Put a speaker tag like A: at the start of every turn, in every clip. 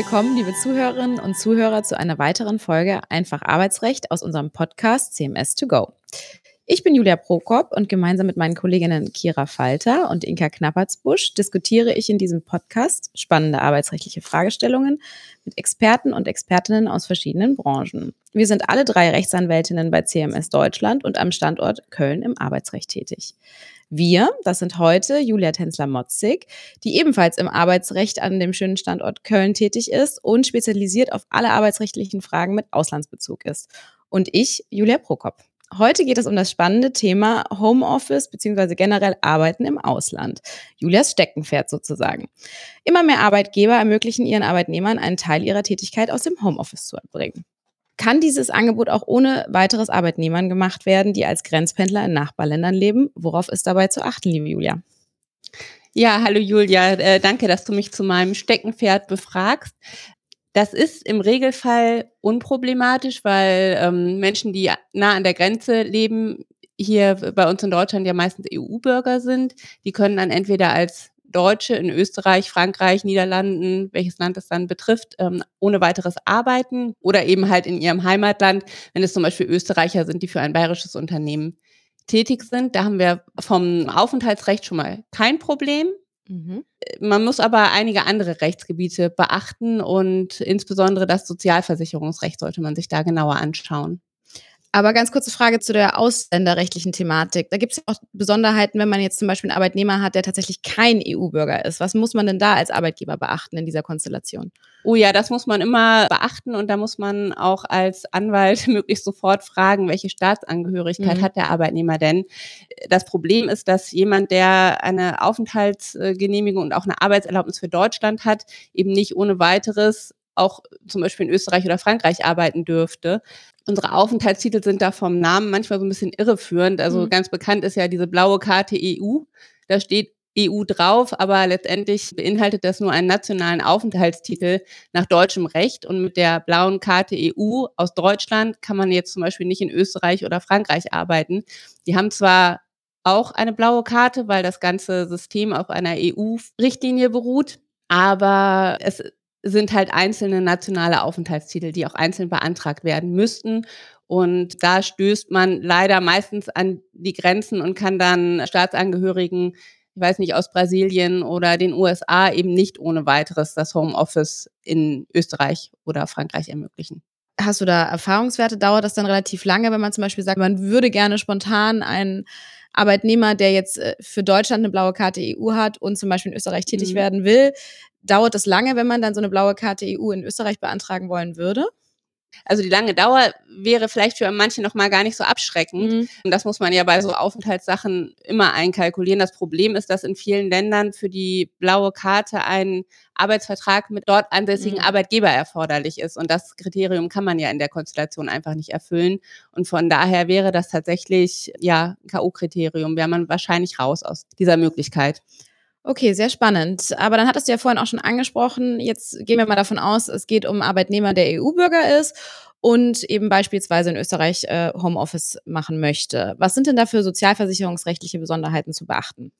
A: willkommen, liebe Zuhörerinnen und Zuhörer, zu einer weiteren Folge Einfach Arbeitsrecht aus unserem Podcast CMS 2 Go. Ich bin Julia Prokop und gemeinsam mit meinen Kolleginnen Kira Falter und Inka Knappertsbusch diskutiere ich in diesem Podcast spannende arbeitsrechtliche Fragestellungen mit Experten und Expertinnen aus verschiedenen Branchen. Wir sind alle drei Rechtsanwältinnen bei CMS Deutschland und am Standort Köln im Arbeitsrecht tätig. Wir, das sind heute Julia Tänzler-Motzig, die ebenfalls im Arbeitsrecht an dem schönen Standort Köln tätig ist und spezialisiert auf alle arbeitsrechtlichen Fragen mit Auslandsbezug ist. Und ich, Julia Prokop. Heute geht es um das spannende Thema Homeoffice bzw. generell Arbeiten im Ausland. Julias Steckenpferd sozusagen. Immer mehr Arbeitgeber ermöglichen ihren Arbeitnehmern einen Teil ihrer Tätigkeit aus dem Homeoffice zu erbringen. Kann dieses Angebot auch ohne weiteres Arbeitnehmern gemacht werden, die als Grenzpendler in Nachbarländern leben? Worauf ist dabei zu achten, liebe Julia?
B: Ja, hallo Julia, äh, danke, dass du mich zu meinem Steckenpferd befragst. Das ist im Regelfall unproblematisch, weil ähm, Menschen, die nah an der Grenze leben, hier bei uns in Deutschland ja meistens EU-Bürger sind. Die können dann entweder als Deutsche in Österreich, Frankreich, Niederlanden, welches Land es dann betrifft, ähm, ohne weiteres arbeiten oder eben halt in ihrem Heimatland, wenn es zum Beispiel Österreicher sind, die für ein bayerisches Unternehmen tätig sind. Da haben wir vom Aufenthaltsrecht schon mal kein Problem. Mhm. Man muss aber einige andere Rechtsgebiete beachten und insbesondere das Sozialversicherungsrecht sollte man sich da genauer anschauen.
A: Aber ganz kurze Frage zu der ausländerrechtlichen Thematik. Da gibt es ja auch Besonderheiten, wenn man jetzt zum Beispiel einen Arbeitnehmer hat, der tatsächlich kein EU-Bürger ist. Was muss man denn da als Arbeitgeber beachten in dieser Konstellation?
B: Oh ja, das muss man immer beachten und da muss man auch als Anwalt möglichst sofort fragen, welche Staatsangehörigkeit mhm. hat der Arbeitnehmer denn. Das Problem ist, dass jemand, der eine Aufenthaltsgenehmigung und auch eine Arbeitserlaubnis für Deutschland hat, eben nicht ohne weiteres auch zum Beispiel in Österreich oder Frankreich arbeiten dürfte. Unsere Aufenthaltstitel sind da vom Namen manchmal so ein bisschen irreführend. Also mhm. ganz bekannt ist ja diese blaue Karte EU. Da steht EU drauf, aber letztendlich beinhaltet das nur einen nationalen Aufenthaltstitel nach deutschem Recht. Und mit der blauen Karte EU aus Deutschland kann man jetzt zum Beispiel nicht in Österreich oder Frankreich arbeiten. Die haben zwar auch eine blaue Karte, weil das ganze System auf einer EU-Richtlinie beruht, aber es sind halt einzelne nationale Aufenthaltstitel, die auch einzeln beantragt werden müssten. Und da stößt man leider meistens an die Grenzen und kann dann Staatsangehörigen, ich weiß nicht, aus Brasilien oder den USA eben nicht ohne weiteres das Homeoffice in Österreich oder Frankreich ermöglichen.
A: Hast du da Erfahrungswerte? Dauert das dann relativ lange, wenn man zum Beispiel sagt, man würde gerne spontan einen Arbeitnehmer, der jetzt äh, für Deutschland eine blaue Karte EU hat und zum Beispiel in Österreich tätig mhm. werden will, dauert das lange, wenn man dann so eine blaue Karte EU in Österreich beantragen wollen würde?
B: Also die lange Dauer wäre vielleicht für manche noch mal gar nicht so abschreckend. Mhm. Und das muss man ja bei so Aufenthaltssachen immer einkalkulieren. Das Problem ist, dass in vielen Ländern für die blaue Karte ein Arbeitsvertrag mit dort ansässigen mhm. Arbeitgeber erforderlich ist. Und das Kriterium kann man ja in der Konstellation einfach nicht erfüllen. Und von daher wäre das tatsächlich ja K.O.-Kriterium. Wäre man wahrscheinlich raus aus dieser Möglichkeit.
A: Okay, sehr spannend. Aber dann hattest du ja vorhin auch schon angesprochen, jetzt gehen wir mal davon aus, es geht um Arbeitnehmer, der EU-Bürger ist und eben beispielsweise in Österreich äh, Homeoffice machen möchte. Was sind denn da für sozialversicherungsrechtliche Besonderheiten zu beachten?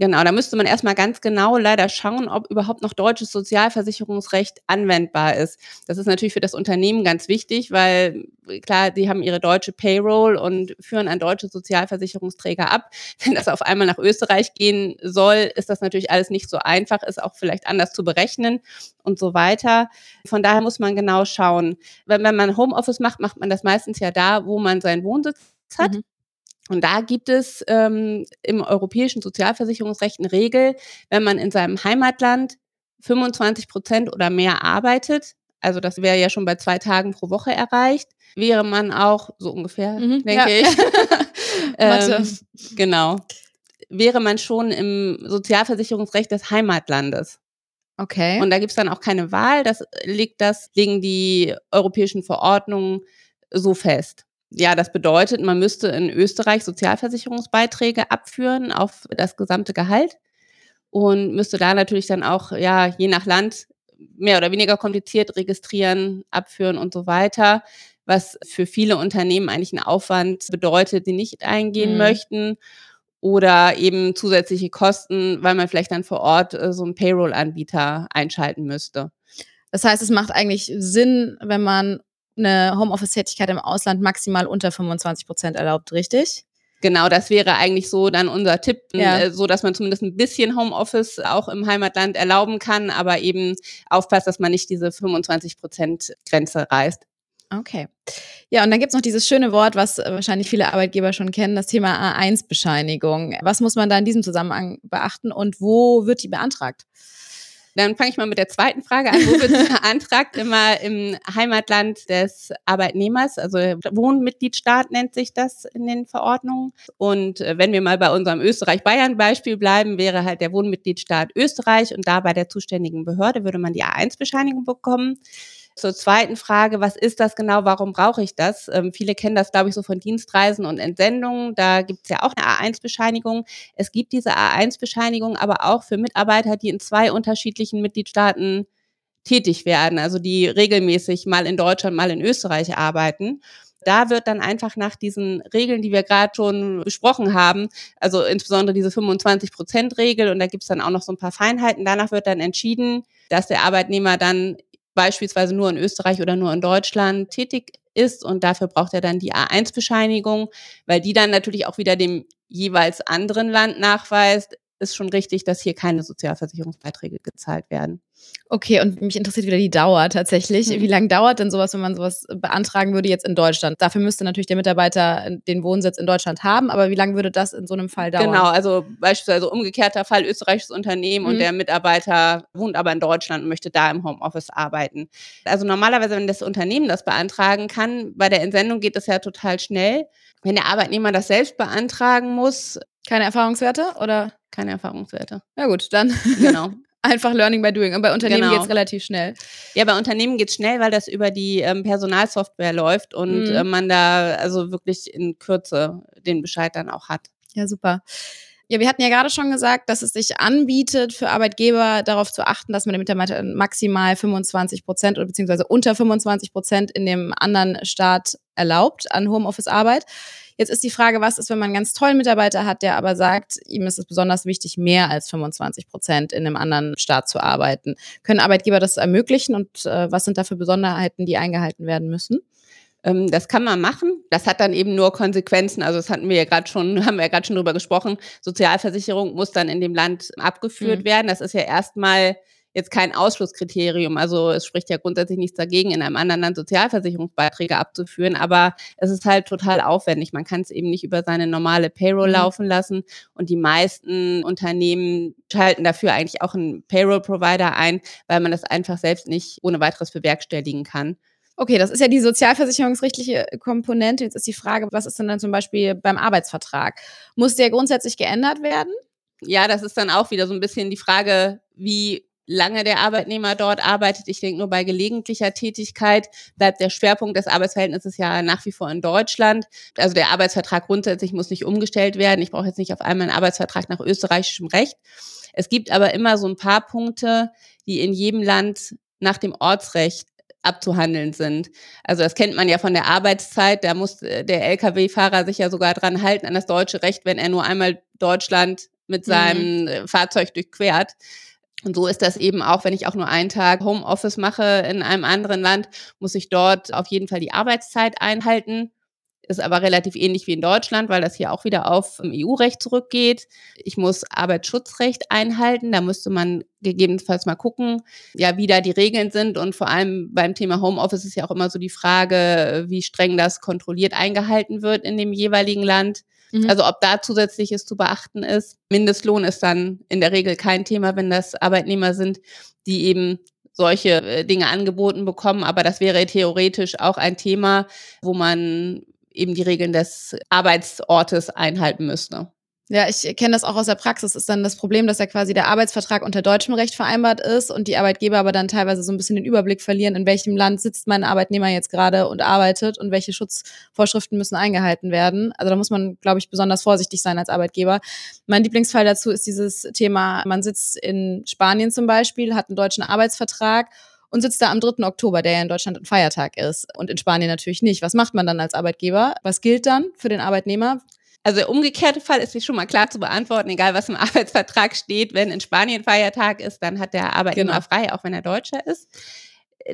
B: Genau, da müsste man erstmal ganz genau leider schauen, ob überhaupt noch deutsches Sozialversicherungsrecht anwendbar ist. Das ist natürlich für das Unternehmen ganz wichtig, weil klar, die haben ihre deutsche Payroll und führen an deutsche Sozialversicherungsträger ab. Wenn das auf einmal nach Österreich gehen soll, ist das natürlich alles nicht so einfach, ist auch vielleicht anders zu berechnen und so weiter. Von daher muss man genau schauen. Wenn, wenn man Homeoffice macht, macht man das meistens ja da, wo man seinen Wohnsitz hat. Mhm. Und da gibt es ähm, im europäischen Sozialversicherungsrecht eine Regel, wenn man in seinem Heimatland 25 Prozent oder mehr arbeitet, also das wäre ja schon bei zwei Tagen pro Woche erreicht, wäre man auch so ungefähr, mhm, denke ja. ich. ähm, genau. Wäre man schon im Sozialversicherungsrecht des Heimatlandes.
A: Okay.
B: Und da gibt es dann auch keine Wahl. Das liegt das, legen die europäischen Verordnungen so fest ja, das bedeutet, man müsste in Österreich Sozialversicherungsbeiträge abführen auf das gesamte Gehalt und müsste da natürlich dann auch, ja, je nach Land mehr oder weniger kompliziert registrieren, abführen und so weiter, was für viele Unternehmen eigentlich einen Aufwand bedeutet, die nicht eingehen mhm. möchten oder eben zusätzliche Kosten, weil man vielleicht dann vor Ort äh, so einen Payroll-Anbieter einschalten müsste.
A: Das heißt, es macht eigentlich Sinn, wenn man eine Homeoffice-Tätigkeit im Ausland maximal unter 25 Prozent erlaubt, richtig?
B: Genau, das wäre eigentlich so dann unser Tipp,
A: Ja.
B: äh, so dass man zumindest ein bisschen Homeoffice auch im Heimatland erlauben kann, aber eben aufpasst, dass man nicht diese 25 Prozent Grenze reißt.
A: Okay. Ja, und dann gibt's noch dieses schöne Wort, was äh, wahrscheinlich viele Arbeitgeber schon kennen, das Thema A1-Bescheinigung. Was muss man da in diesem Zusammenhang beachten und wo wird die beantragt?
B: Dann fange ich mal mit der zweiten Frage an. Wo wird beantragt? Immer im Heimatland des Arbeitnehmers, also Wohnmitgliedstaat nennt sich das in den Verordnungen. Und äh, wenn wir mal bei unserem Österreich-Bayern-Beispiel bleiben, wäre halt der Wohnmitgliedstaat Österreich und da bei der zuständigen Behörde würde man die A1-Bescheinigung bekommen. Zur zweiten Frage, was ist das genau, warum brauche ich das? Ähm, viele kennen das, glaube ich, so von Dienstreisen und Entsendungen. Da gibt es ja auch eine A1-Bescheinigung. Es gibt diese A1-Bescheinigung aber auch für Mitarbeiter, die in zwei unterschiedlichen Mitgliedstaaten tätig werden, also die regelmäßig mal in Deutschland, mal in Österreich arbeiten. Da wird dann einfach nach diesen Regeln, die wir gerade schon besprochen haben, also insbesondere diese 25-Prozent-Regel und da gibt es dann auch noch so ein paar Feinheiten, danach wird dann entschieden, dass der Arbeitnehmer dann beispielsweise nur in Österreich oder nur in Deutschland tätig ist und dafür braucht er dann die A1-Bescheinigung, weil die dann natürlich auch wieder dem jeweils anderen Land nachweist, ist schon richtig, dass hier keine Sozialversicherungsbeiträge gezahlt werden.
A: Okay, und mich interessiert wieder die Dauer tatsächlich.
B: Mhm.
A: Wie lange dauert denn sowas, wenn man sowas beantragen würde jetzt in Deutschland? Dafür müsste natürlich der Mitarbeiter den Wohnsitz in Deutschland haben, aber wie lange würde das in so einem Fall dauern?
B: Genau, also beispielsweise umgekehrter Fall, österreichisches Unternehmen
A: Mhm.
B: und der Mitarbeiter wohnt aber in Deutschland und möchte da im Homeoffice arbeiten. Also normalerweise, wenn das Unternehmen das beantragen kann, bei der Entsendung geht das ja total schnell. Wenn der Arbeitnehmer das selbst beantragen muss,
A: Keine Erfahrungswerte oder?
B: keine Erfahrungswerte.
A: Ja gut, dann
B: Genau.
A: einfach Learning by Doing. Und bei Unternehmen
B: Genau.
A: geht's relativ schnell.
B: Ja, bei Unternehmen geht's schnell, weil das über die ähm, Personalsoftware läuft und
A: Mhm.
B: äh, man da also wirklich in Kürze den Bescheid dann auch hat.
A: Ja, super. Ja, wir hatten ja gerade schon gesagt, dass es sich anbietet, für Arbeitgeber darauf zu achten, dass man den Mitarbeitern maximal 25 Prozent oder beziehungsweise unter 25 Prozent in dem anderen Staat erlaubt an Homeoffice-Arbeit. Jetzt ist die Frage, was ist, wenn man einen ganz tollen Mitarbeiter hat, der aber sagt, ihm ist es besonders wichtig, mehr als 25 Prozent in einem anderen Staat zu arbeiten. Können Arbeitgeber das ermöglichen und äh, was sind da für Besonderheiten, die eingehalten werden müssen?
B: Ähm, das kann man machen. Das hat dann eben nur Konsequenzen. Also das hatten wir ja gerade schon, haben wir ja gerade schon drüber gesprochen. Sozialversicherung muss dann in dem Land abgeführt
A: Mhm.
B: werden. Das ist ja erstmal jetzt kein Ausschlusskriterium. Also es spricht ja grundsätzlich nichts dagegen, in einem anderen Land Sozialversicherungsbeiträge abzuführen. Aber es ist halt total aufwendig. Man kann es eben nicht über seine normale Payroll
A: Mhm.
B: laufen lassen. Und die meisten Unternehmen schalten dafür eigentlich auch einen Payroll-Provider ein, weil man das einfach selbst nicht ohne weiteres bewerkstelligen kann.
A: Okay, das ist ja die sozialversicherungsrechtliche Komponente. Jetzt ist die Frage, was ist denn dann zum Beispiel beim Arbeitsvertrag? Muss der grundsätzlich geändert werden?
B: Ja, das ist dann auch wieder so ein bisschen die Frage, wie lange der Arbeitnehmer dort arbeitet. Ich denke, nur bei gelegentlicher Tätigkeit bleibt der Schwerpunkt des Arbeitsverhältnisses ja nach wie vor in Deutschland. Also der Arbeitsvertrag grundsätzlich muss nicht umgestellt werden. Ich brauche jetzt nicht auf einmal einen Arbeitsvertrag nach österreichischem Recht. Es gibt aber immer so ein paar Punkte, die in jedem Land nach dem Ortsrecht abzuhandeln sind. Also das kennt man ja von der Arbeitszeit. Da muss äh, der Lkw-Fahrer sich ja sogar dran halten an das deutsche Recht, wenn er nur einmal Deutschland mit seinem äh, Fahrzeug durchquert. Und so ist das eben auch, wenn ich auch nur einen Tag Homeoffice mache in einem anderen Land, muss ich dort auf jeden Fall die Arbeitszeit einhalten. Ist aber relativ ähnlich wie in Deutschland, weil das hier auch wieder auf ähm, EU-Recht zurückgeht. Ich muss Arbeitsschutzrecht einhalten. Da müsste man gegebenenfalls mal gucken, ja, wie da die Regeln sind. Und vor allem beim Thema Homeoffice ist ja auch immer so die Frage, wie streng das kontrolliert eingehalten wird in dem jeweiligen Land.
A: Mhm.
B: Also ob da zusätzliches zu beachten ist. Mindestlohn ist dann in der Regel kein Thema, wenn das Arbeitnehmer sind, die eben solche äh, Dinge angeboten bekommen. Aber das wäre theoretisch auch ein Thema, wo man eben die Regeln des Arbeitsortes einhalten müsste.
A: Ja, ich kenne das auch aus der Praxis. Ist dann das Problem, dass ja quasi der Arbeitsvertrag unter deutschem Recht vereinbart ist und die Arbeitgeber aber dann teilweise so ein bisschen den Überblick verlieren, in welchem Land sitzt mein Arbeitnehmer jetzt gerade und arbeitet und welche Schutzvorschriften müssen eingehalten werden. Also da muss man, glaube ich, besonders vorsichtig sein als Arbeitgeber. Mein Lieblingsfall dazu ist dieses Thema, man sitzt in Spanien zum Beispiel, hat einen deutschen Arbeitsvertrag und sitzt da am 3. Oktober, der ja in Deutschland ein Feiertag ist und in Spanien natürlich nicht. Was macht man dann als Arbeitgeber? Was gilt dann für den Arbeitnehmer?
B: Also der umgekehrte Fall ist schon mal klar zu beantworten, egal was im Arbeitsvertrag steht. Wenn in Spanien Feiertag ist, dann hat der Arbeitnehmer
A: Genau.
B: frei, auch wenn er Deutscher ist.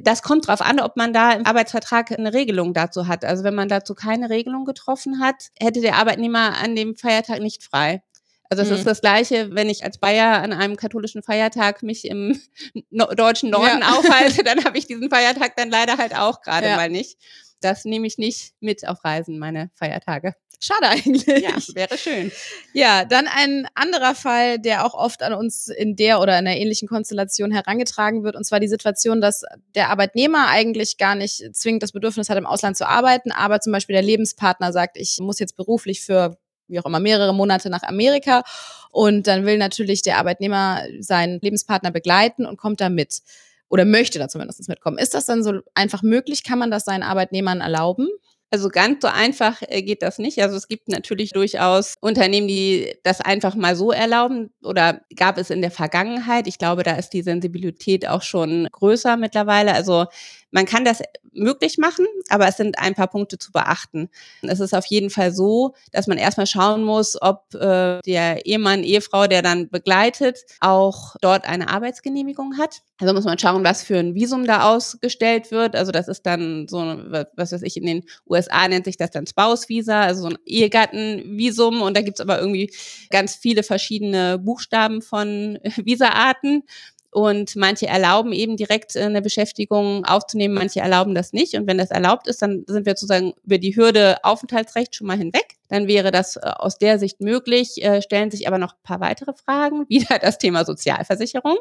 B: das kommt darauf an, ob man da im Arbeitsvertrag eine Regelung dazu hat. Also wenn man dazu keine Regelung getroffen hat, hätte der Arbeitnehmer an dem Feiertag nicht frei. Also es mhm. ist das Gleiche, wenn ich als Bayer an einem katholischen Feiertag mich im no deutschen Norden ja. aufhalte, dann habe ich diesen Feiertag dann leider halt auch gerade ja. mal nicht. Das nehme ich nicht mit auf Reisen, meine Feiertage.
A: Schade eigentlich.
B: Ja, wäre schön.
A: Ja, dann ein anderer Fall, der auch oft an uns in der oder in einer ähnlichen Konstellation herangetragen wird, und zwar die Situation, dass der Arbeitnehmer eigentlich gar nicht zwingend das Bedürfnis hat, im Ausland zu arbeiten, aber zum Beispiel der Lebenspartner sagt, ich muss jetzt beruflich für wie auch immer, mehrere Monate nach Amerika. Und dann will natürlich der Arbeitnehmer seinen Lebenspartner begleiten und kommt da mit. Oder möchte da zumindest mitkommen. Ist das dann so einfach möglich? Kann man das seinen Arbeitnehmern erlauben?
B: Also ganz so einfach äh, geht das nicht. Also es gibt natürlich durchaus Unternehmen, die das einfach mal so erlauben oder gab es in der Vergangenheit. Ich glaube, da ist die Sensibilität auch schon größer mittlerweile. Also man kann das möglich machen, aber es sind ein paar Punkte zu beachten. Es ist auf jeden Fall so, dass man erstmal schauen muss, ob äh, der Ehemann, Ehefrau, der dann begleitet, auch dort eine Arbeitsgenehmigung hat. Also muss man schauen, was für ein Visum da ausgestellt wird. Also das ist dann so, was weiß ich, in den USA nennt sich das dann Spouse-Visa, also so ein Ehegattenvisum. Und da gibt's aber irgendwie ganz viele verschiedene Buchstaben von Visaarten. Und manche erlauben eben direkt äh, eine Beschäftigung aufzunehmen, manche erlauben das nicht. Und wenn das erlaubt ist, dann sind wir sozusagen über die Hürde Aufenthaltsrecht schon mal hinweg. Dann wäre das äh, aus der Sicht möglich, äh, stellen sich aber noch ein paar weitere Fragen. Wieder das Thema Sozialversicherung.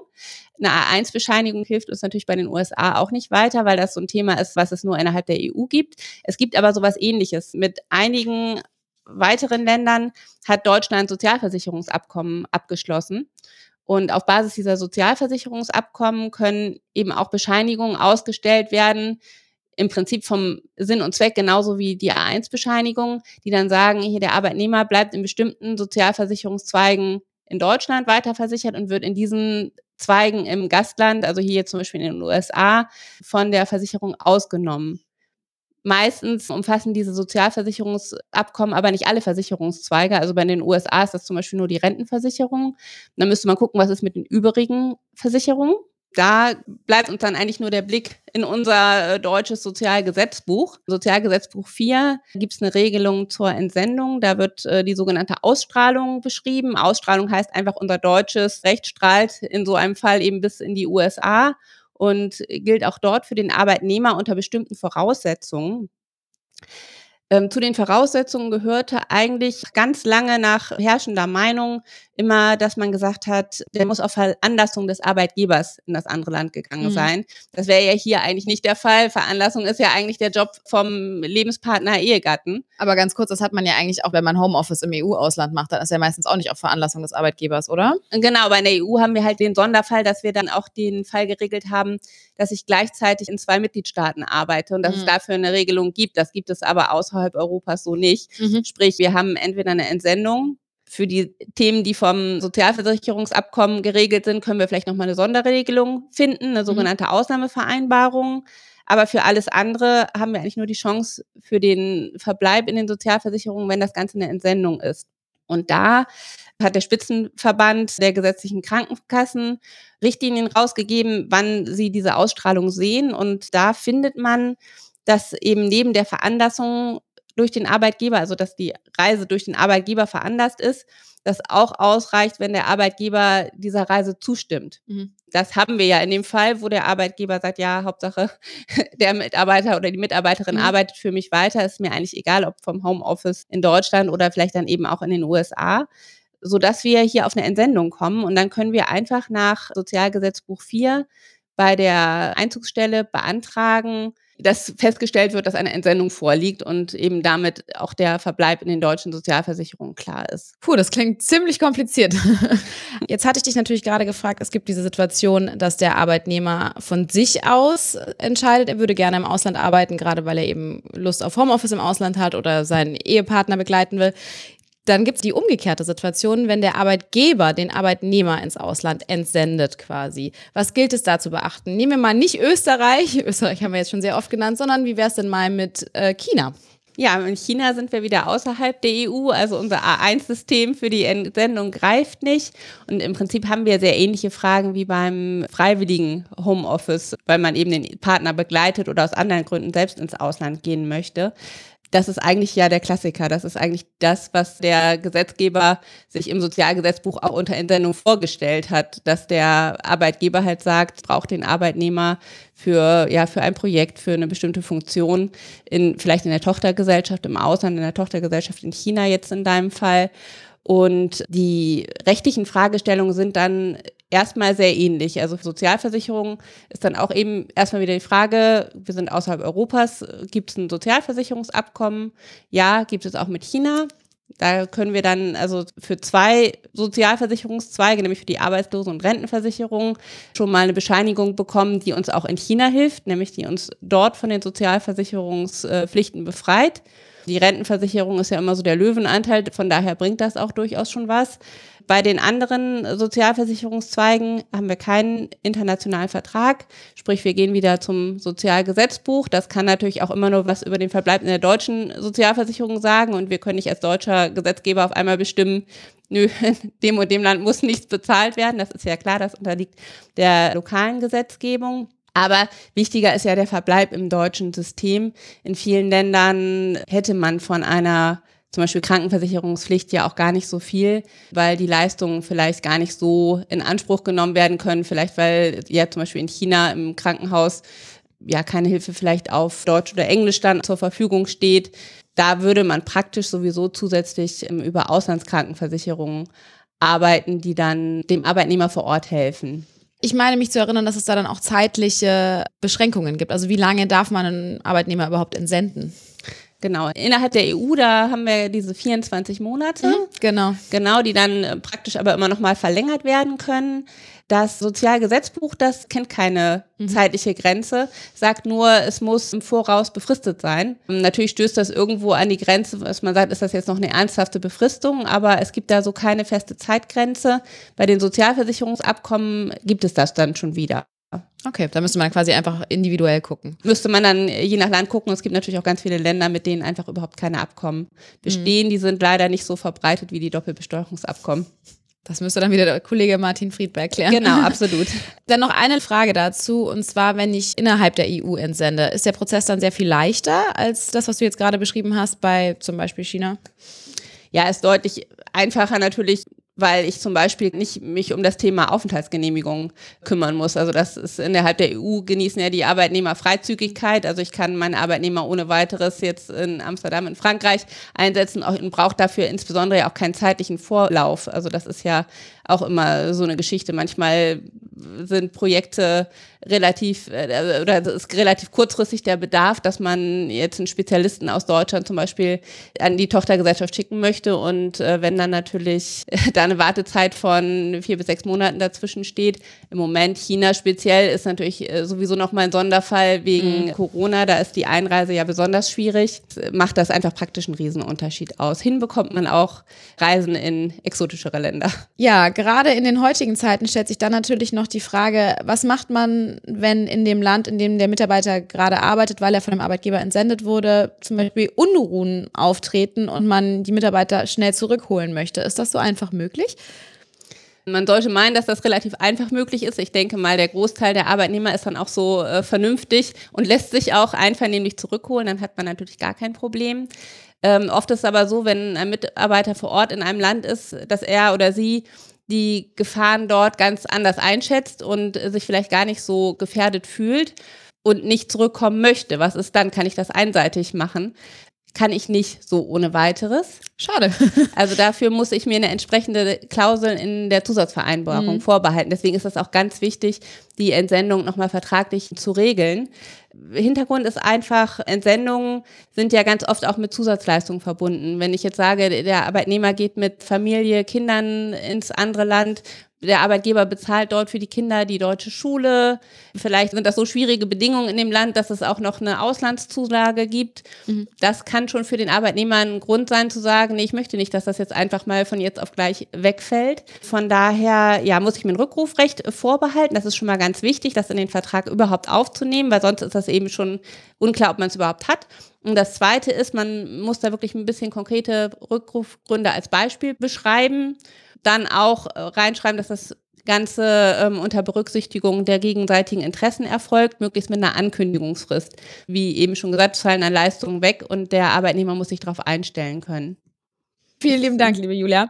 B: Eine A1-Bescheinigung hilft uns natürlich bei den USA auch nicht weiter, weil das so ein Thema ist, was es nur innerhalb der EU gibt. Es gibt aber sowas ähnliches. Mit einigen weiteren Ländern hat Deutschland Sozialversicherungsabkommen abgeschlossen. Und auf Basis dieser Sozialversicherungsabkommen können eben auch Bescheinigungen ausgestellt werden, im Prinzip vom Sinn und Zweck genauso wie die A1-Bescheinigung, die dann sagen, hier der Arbeitnehmer bleibt in bestimmten Sozialversicherungszweigen in Deutschland weiterversichert und wird in diesen Zweigen im Gastland, also hier zum Beispiel in den USA, von der Versicherung ausgenommen. Meistens umfassen diese Sozialversicherungsabkommen aber nicht alle Versicherungszweige. Also bei den USA ist das zum Beispiel nur die Rentenversicherung. Dann müsste man gucken, was ist mit den übrigen Versicherungen. Da bleibt uns dann eigentlich nur der Blick in unser äh, deutsches Sozialgesetzbuch. Sozialgesetzbuch 4 gibt es eine Regelung zur Entsendung. Da wird äh, die sogenannte Ausstrahlung beschrieben. Ausstrahlung heißt einfach, unser deutsches Recht strahlt in so einem Fall eben bis in die USA und gilt auch dort für den Arbeitnehmer unter bestimmten Voraussetzungen. Ähm, zu den Voraussetzungen gehörte eigentlich ganz lange nach herrschender Meinung immer, dass man gesagt hat, der muss auf Veranlassung des Arbeitgebers in das andere Land gegangen mhm. sein. Das wäre ja hier eigentlich nicht der Fall. Veranlassung ist ja eigentlich der Job vom Lebenspartner Ehegatten.
A: Aber ganz kurz, das hat man ja eigentlich auch, wenn man Homeoffice im EU-Ausland macht, dann ist ja meistens auch nicht auf Veranlassung des Arbeitgebers, oder?
B: Genau, bei der EU haben wir halt den Sonderfall, dass wir dann auch den Fall geregelt haben, dass ich gleichzeitig in zwei Mitgliedstaaten arbeite und dass mhm. es dafür eine Regelung gibt. Das gibt es aber außerhalb Europas so nicht. Mhm. Sprich, wir haben entweder eine Entsendung für die Themen, die vom Sozialversicherungsabkommen geregelt sind, können wir vielleicht nochmal eine Sonderregelung finden, eine mhm. sogenannte Ausnahmevereinbarung. Aber für alles andere haben wir eigentlich nur die Chance für den Verbleib in den Sozialversicherungen, wenn das Ganze eine Entsendung ist. Und da hat der Spitzenverband der gesetzlichen Krankenkassen Richtlinien rausgegeben, wann sie diese Ausstrahlung sehen. Und da findet man, dass eben neben der Veranlassung durch den Arbeitgeber, also dass die Reise durch den Arbeitgeber veranlasst ist, das auch ausreicht, wenn der Arbeitgeber dieser Reise zustimmt. Mhm. Das haben wir ja in dem Fall, wo der Arbeitgeber sagt, ja, Hauptsache der Mitarbeiter oder die Mitarbeiterin mhm. arbeitet für mich weiter, ist mir eigentlich egal, ob vom Homeoffice in Deutschland oder vielleicht dann eben auch in den USA, so dass wir hier auf eine Entsendung kommen und dann können wir einfach nach Sozialgesetzbuch 4 bei der Einzugsstelle beantragen, dass festgestellt wird, dass eine Entsendung vorliegt und eben damit auch der Verbleib in den deutschen Sozialversicherungen klar ist.
A: Puh, das klingt ziemlich kompliziert. Jetzt hatte ich dich natürlich gerade gefragt, es gibt diese Situation, dass der Arbeitnehmer von sich aus entscheidet, er würde gerne im Ausland arbeiten, gerade weil er eben Lust auf Homeoffice im Ausland hat oder seinen Ehepartner begleiten will. Dann gibt es die umgekehrte Situation, wenn der Arbeitgeber den Arbeitnehmer ins Ausland entsendet quasi. Was gilt es da zu beachten? Nehmen wir mal nicht Österreich, Österreich haben wir jetzt schon sehr oft genannt, sondern wie wäre es denn mal mit äh, China?
B: Ja, in China sind wir wieder außerhalb der EU. Also unser A1-System für die Entsendung greift nicht. Und im Prinzip haben wir sehr ähnliche Fragen wie beim freiwilligen Homeoffice, weil man eben den Partner begleitet oder aus anderen Gründen selbst ins Ausland gehen möchte das ist eigentlich ja der Klassiker. Das ist eigentlich das, was der Gesetzgeber sich im Sozialgesetzbuch auch unter Entsendung vorgestellt hat, dass der Arbeitgeber halt sagt, braucht den Arbeitnehmer für, ja, für ein Projekt, für eine bestimmte Funktion in, vielleicht in der Tochtergesellschaft im Ausland, in der Tochtergesellschaft in China jetzt in deinem Fall. Und die rechtlichen Fragestellungen sind dann erstmal sehr ähnlich. Also Sozialversicherung ist dann auch eben erstmal wieder die Frage, wir sind außerhalb Europas, gibt es ein Sozialversicherungsabkommen? Ja, gibt es auch mit China. Da können wir dann also für zwei Sozialversicherungszweige, nämlich für die Arbeitslosen- und Rentenversicherung, schon mal eine Bescheinigung bekommen, die uns auch in China hilft, nämlich die uns dort von den Sozialversicherungspflichten befreit. Die Rentenversicherung ist ja immer so der Löwenanteil, von daher bringt das auch durchaus schon was. Bei den anderen Sozialversicherungszweigen haben wir keinen internationalen Vertrag, sprich wir gehen wieder zum Sozialgesetzbuch. Das kann natürlich auch immer nur was über den Verbleib in der deutschen Sozialversicherung sagen und wir können nicht als deutscher Gesetzgeber auf einmal bestimmen, nö, dem und dem Land muss nichts bezahlt werden. Das ist ja klar, das unterliegt der lokalen Gesetzgebung. Aber wichtiger ist ja der Verbleib im deutschen System. In vielen Ländern hätte man von einer zum Beispiel Krankenversicherungspflicht ja auch gar nicht so viel, weil die Leistungen vielleicht gar nicht so in Anspruch genommen werden können. Vielleicht weil ja zum Beispiel in China im Krankenhaus ja keine Hilfe vielleicht auf Deutsch oder Englisch dann zur Verfügung steht. Da würde man praktisch sowieso zusätzlich ähm, über Auslandskrankenversicherungen arbeiten, die dann dem Arbeitnehmer vor Ort helfen.
A: Ich meine mich zu erinnern, dass es da dann auch zeitliche Beschränkungen gibt. Also wie lange darf man einen Arbeitnehmer überhaupt entsenden?
B: Genau, innerhalb der EU, da haben wir diese 24 Monate. Mhm,
A: genau.
B: Genau, die dann äh, praktisch aber immer noch mal verlängert werden können. Das Sozialgesetzbuch, das kennt keine mhm. zeitliche Grenze, sagt nur, es muss im Voraus befristet sein. Natürlich stößt das irgendwo an die Grenze, was man sagt, ist das jetzt noch eine ernsthafte Befristung, aber es gibt da so keine feste Zeitgrenze. Bei den Sozialversicherungsabkommen gibt es das dann schon wieder.
A: Okay, da müsste man quasi einfach individuell gucken.
B: Müsste man dann je nach Land gucken. Es gibt natürlich auch ganz viele Länder, mit denen einfach überhaupt keine Abkommen bestehen. Mhm. Die sind leider nicht so verbreitet wie die Doppelbesteuerungsabkommen.
A: Das müsste dann wieder der Kollege Martin Friedberg klären.
B: Genau, absolut.
A: dann noch eine Frage dazu, und zwar, wenn ich innerhalb der EU entsende, ist der Prozess dann sehr viel leichter als das, was du jetzt gerade beschrieben hast bei zum Beispiel China?
B: Ja, ist deutlich einfacher natürlich weil ich zum Beispiel nicht mich um das Thema Aufenthaltsgenehmigung kümmern muss. Also das ist innerhalb der EU genießen ja die Arbeitnehmer Freizügigkeit. Also ich kann meine Arbeitnehmer ohne weiteres jetzt in Amsterdam, in Frankreich einsetzen und brauche dafür insbesondere auch keinen zeitlichen Vorlauf. Also das ist ja auch immer so eine Geschichte. Manchmal sind Projekte relativ äh, oder ist relativ kurzfristig der Bedarf, dass man jetzt einen Spezialisten aus Deutschland zum Beispiel an die Tochtergesellschaft schicken möchte und äh, wenn dann natürlich da eine Wartezeit von vier bis sechs Monaten dazwischen steht. Im Moment China speziell ist natürlich äh, sowieso noch mal ein Sonderfall wegen mhm. Corona. Da ist die Einreise ja besonders schwierig. Macht das einfach praktisch einen Riesenunterschied aus. Hinbekommt man auch Reisen in exotischere Länder.
A: Ja, gerade in den heutigen Zeiten stellt sich dann natürlich noch die Frage, was macht man, wenn in dem Land, in dem der Mitarbeiter gerade arbeitet, weil er von dem Arbeitgeber entsendet wurde, zum Beispiel Unruhen auftreten und man die Mitarbeiter schnell zurückholen möchte. Ist das so einfach möglich?
B: Man sollte meinen, dass das relativ einfach möglich ist. Ich denke mal, der Großteil der Arbeitnehmer ist dann auch so äh, vernünftig und lässt sich auch einvernehmlich zurückholen. Dann hat man natürlich gar kein Problem. Ähm, oft ist es aber so, wenn ein Mitarbeiter vor Ort in einem Land ist, dass er oder sie die Gefahren dort ganz anders einschätzt und sich vielleicht gar nicht so gefährdet fühlt und nicht zurückkommen möchte. Was ist dann? Kann ich das einseitig machen? Kann ich nicht so ohne weiteres.
A: Schade.
B: Also dafür muss ich mir eine entsprechende Klausel in der Zusatzvereinbarung mhm. vorbehalten. Deswegen ist es auch ganz wichtig, die Entsendung nochmal vertraglich zu regeln. Hintergrund ist einfach, Entsendungen sind ja ganz oft auch mit Zusatzleistungen verbunden. Wenn ich jetzt sage, der Arbeitnehmer geht mit Familie, Kindern ins andere Land, der Arbeitgeber bezahlt dort für die Kinder die deutsche Schule. Vielleicht sind das so schwierige Bedingungen in dem Land, dass es auch noch eine Auslandszulage gibt. Mhm. Das kann schon für den Arbeitnehmer ein Grund sein zu sagen, nee, ich möchte nicht, dass das jetzt einfach mal von jetzt auf gleich wegfällt. Von daher, ja, muss ich mir ein Rückrufrecht vorbehalten. Das ist schon mal ganz wichtig, das in den Vertrag überhaupt aufzunehmen, weil sonst ist das eben schon unklar, ob man es überhaupt hat. Und das Zweite ist, man muss da wirklich ein bisschen konkrete Rückrufgründe als Beispiel beschreiben dann auch äh, reinschreiben, dass das Ganze ähm, unter Berücksichtigung der gegenseitigen Interessen erfolgt, möglichst mit einer Ankündigungsfrist. Wie eben schon gesagt, fallen dann Leistungen weg und der Arbeitnehmer muss sich darauf einstellen können.
A: Vielen lieben Dank, liebe Julia.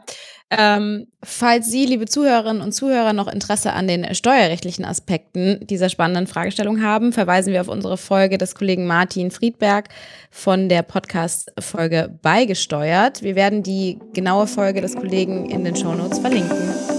A: Ähm, falls Sie, liebe Zuhörerinnen und Zuhörer, noch Interesse an den steuerrechtlichen Aspekten dieser spannenden Fragestellung haben, verweisen wir auf unsere Folge des Kollegen Martin Friedberg von der Podcast-Folge Beigesteuert. Wir werden die genaue Folge des Kollegen in den Shownotes verlinken.